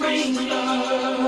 spring love.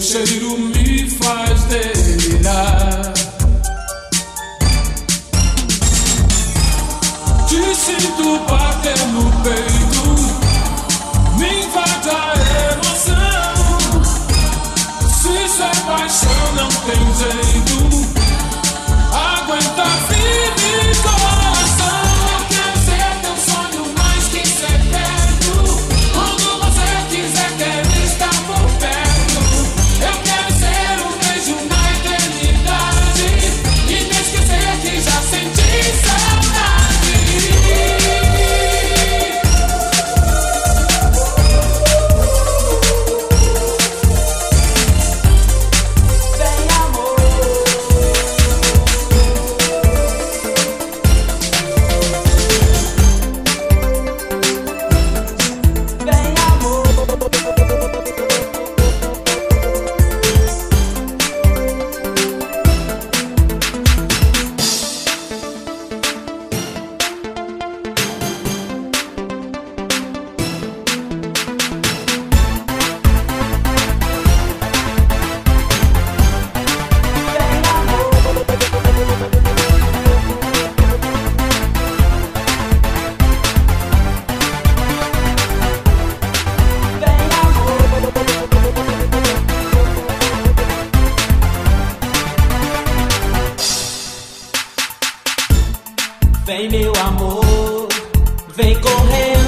Saudade meu amor, vem correndo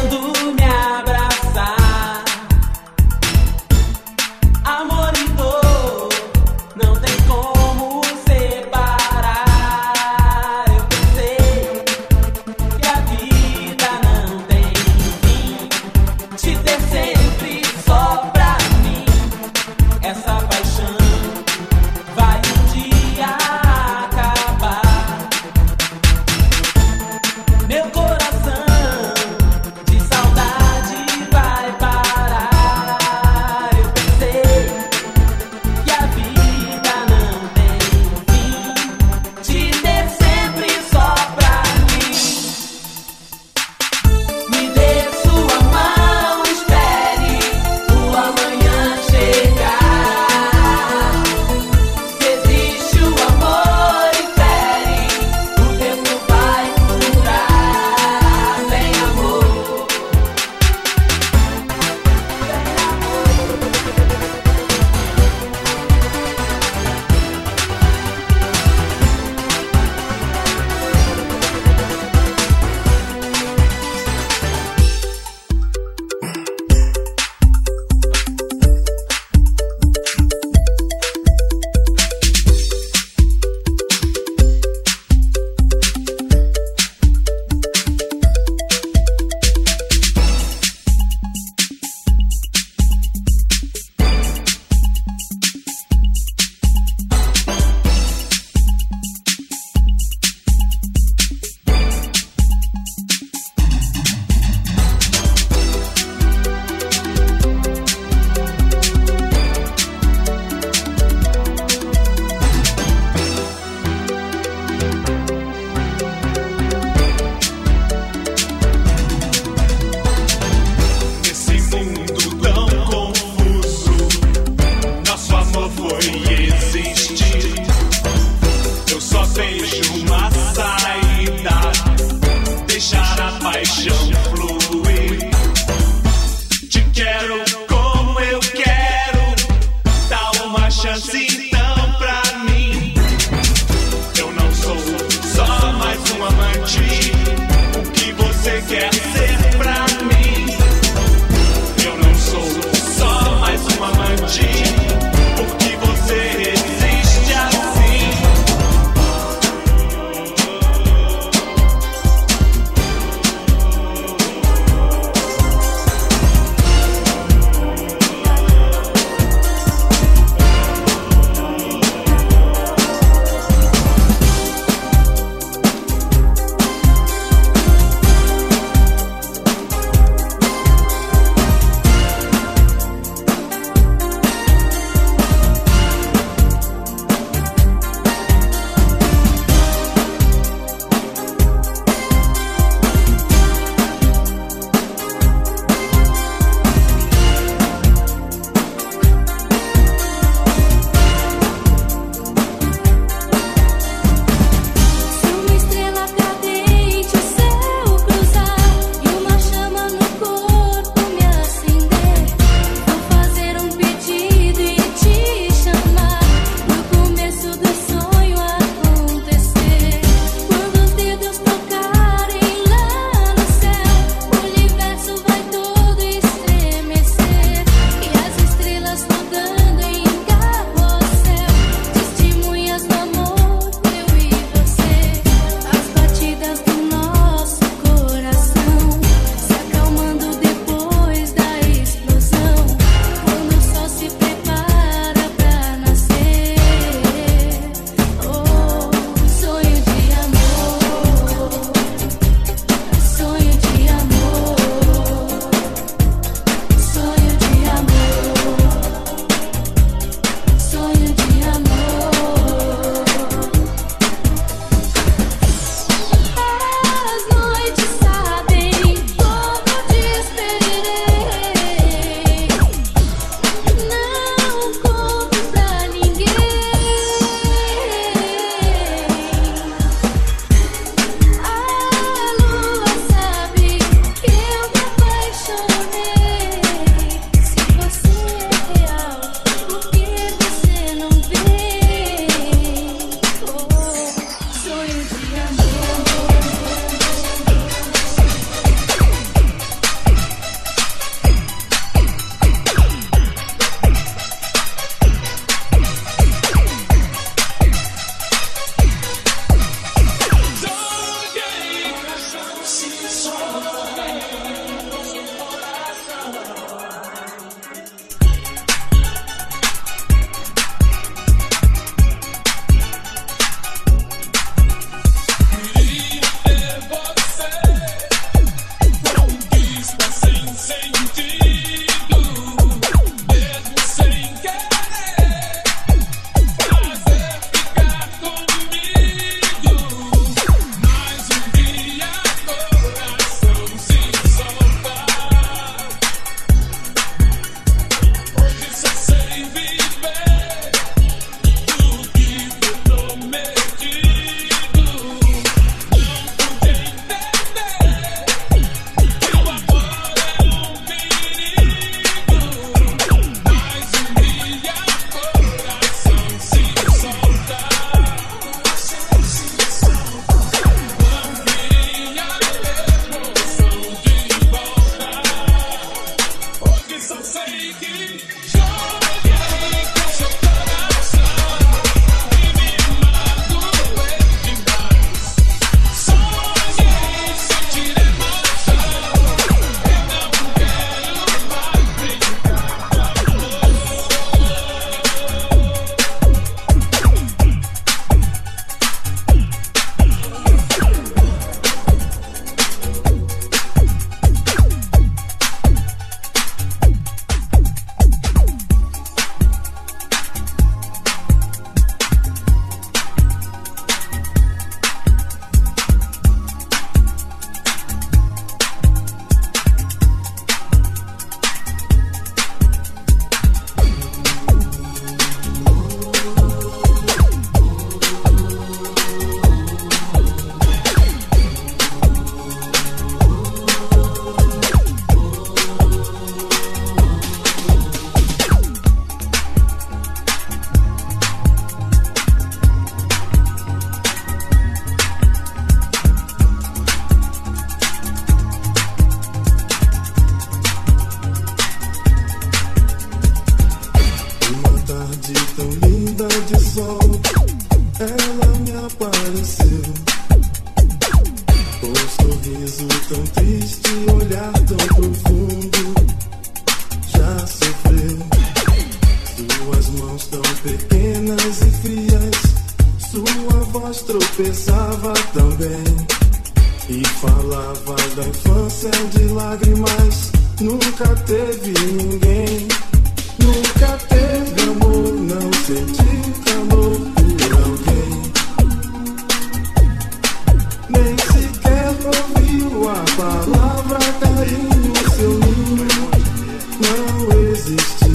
A palavra, tá carinho, seu ninho não existe.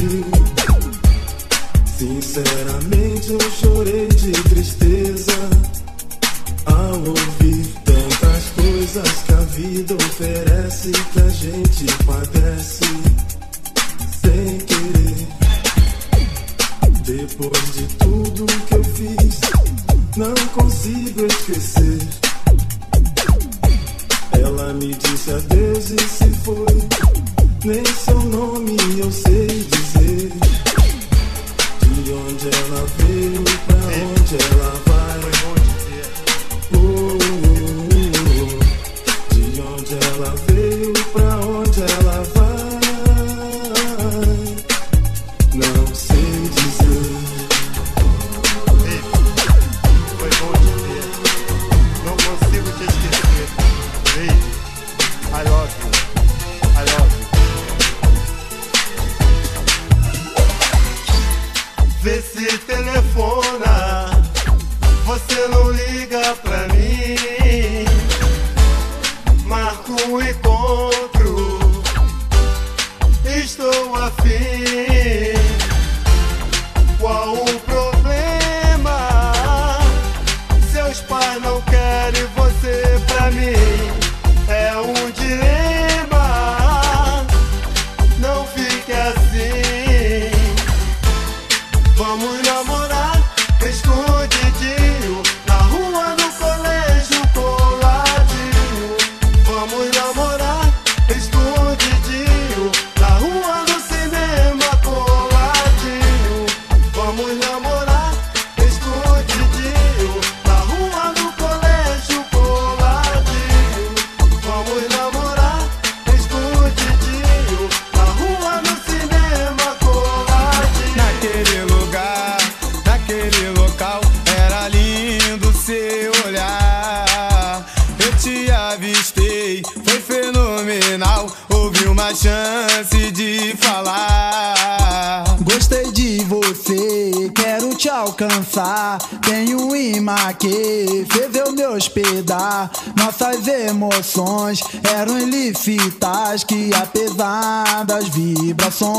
fez eu me hospedar. Nossas emoções eram ilícitas que, apesar das vibrações,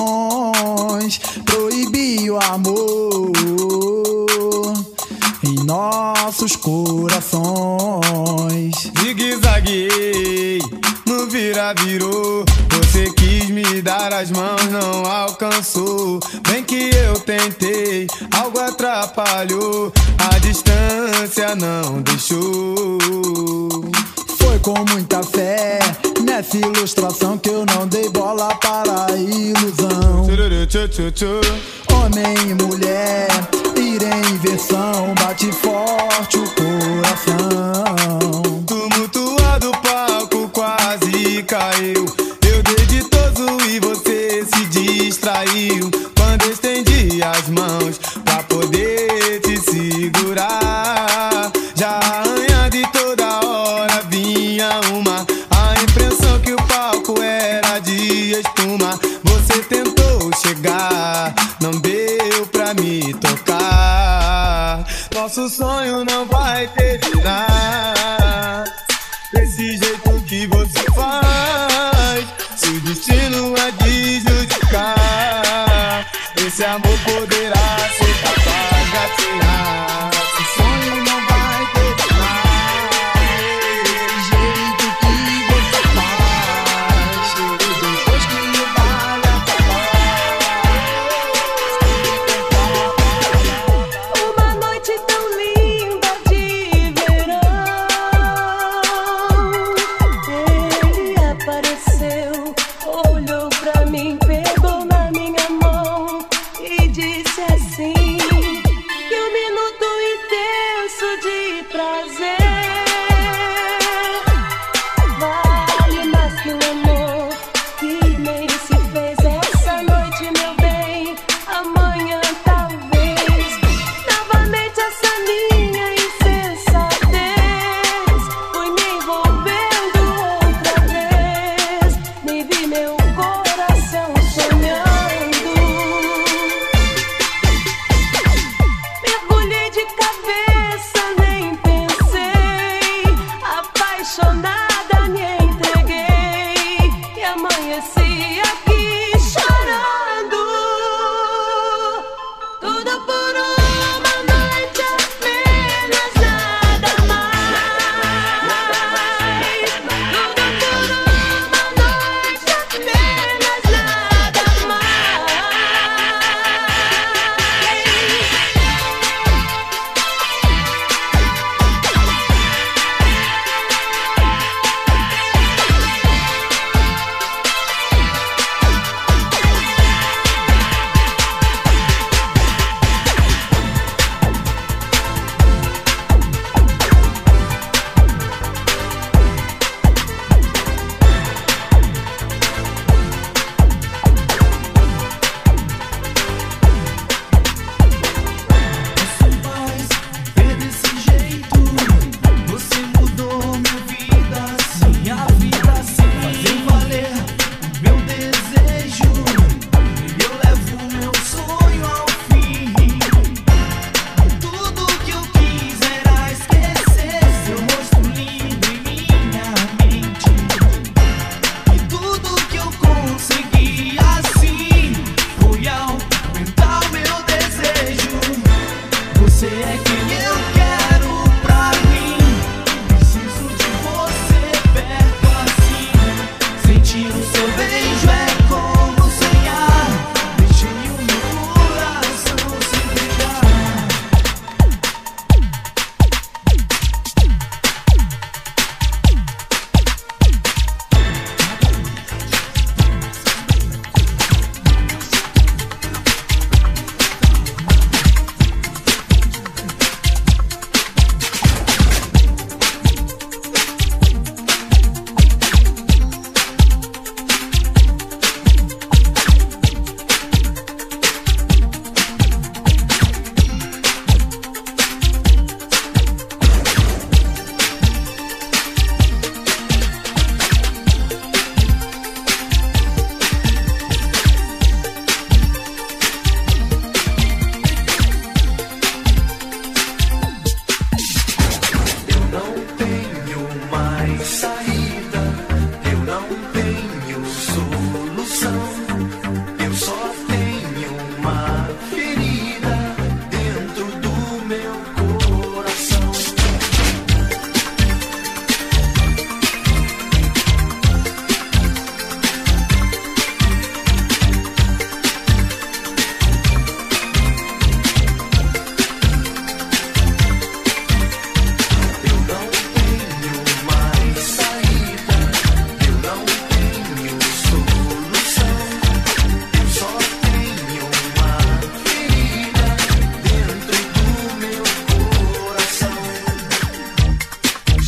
proibiu o amor em nossos corações. Zigue-zaguei vira, virou. Você quis me dar as mãos, não alcançou. Bem que eu tentei, algo atrapalhou. A distância não deixou. Foi com muita fé nessa ilustração que eu não dei bola para a ilusão. Homem e mulher, irem em versão, bate forte o coração caiu.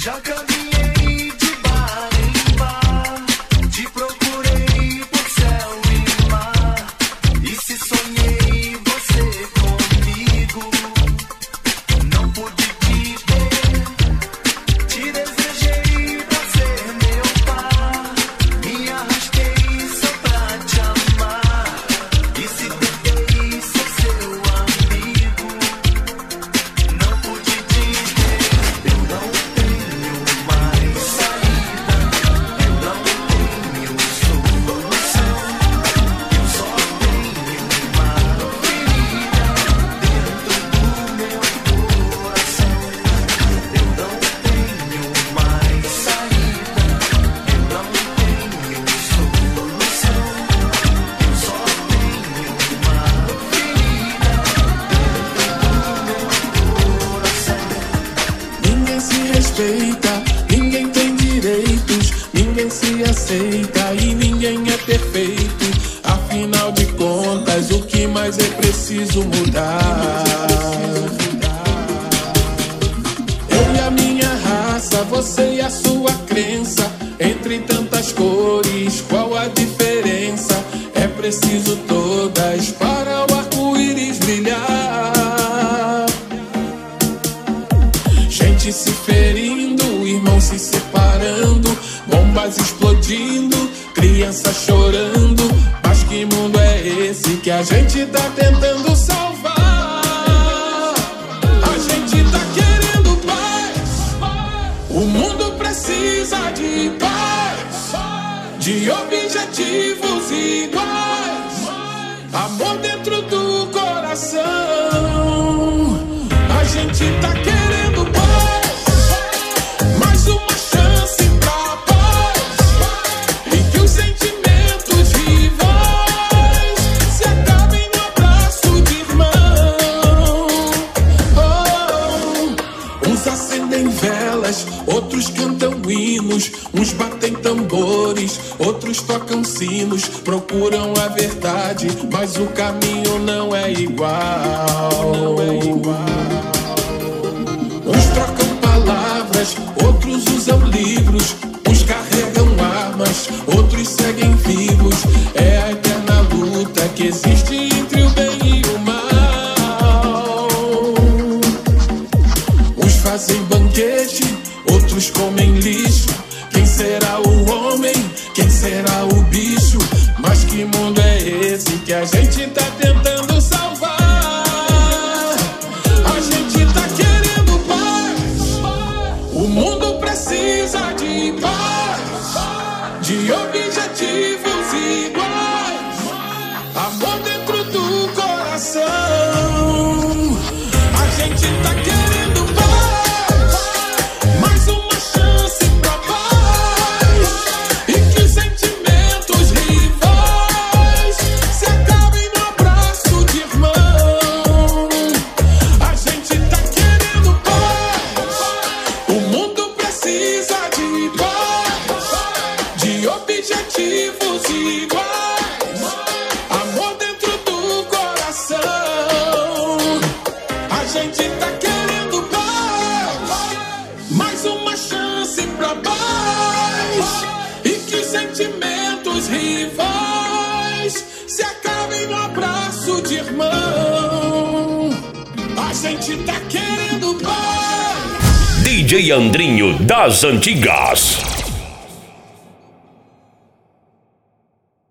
Jacques gente tá tentando salvar. A gente tá querendo paz. O mundo precisa de paz. De objetivos iguais. Amor dentro do coração. A gente tá querendo. muitos tocam sinos, procuram a verdade, mas o caminho não é igual. Não é igual. das antigas.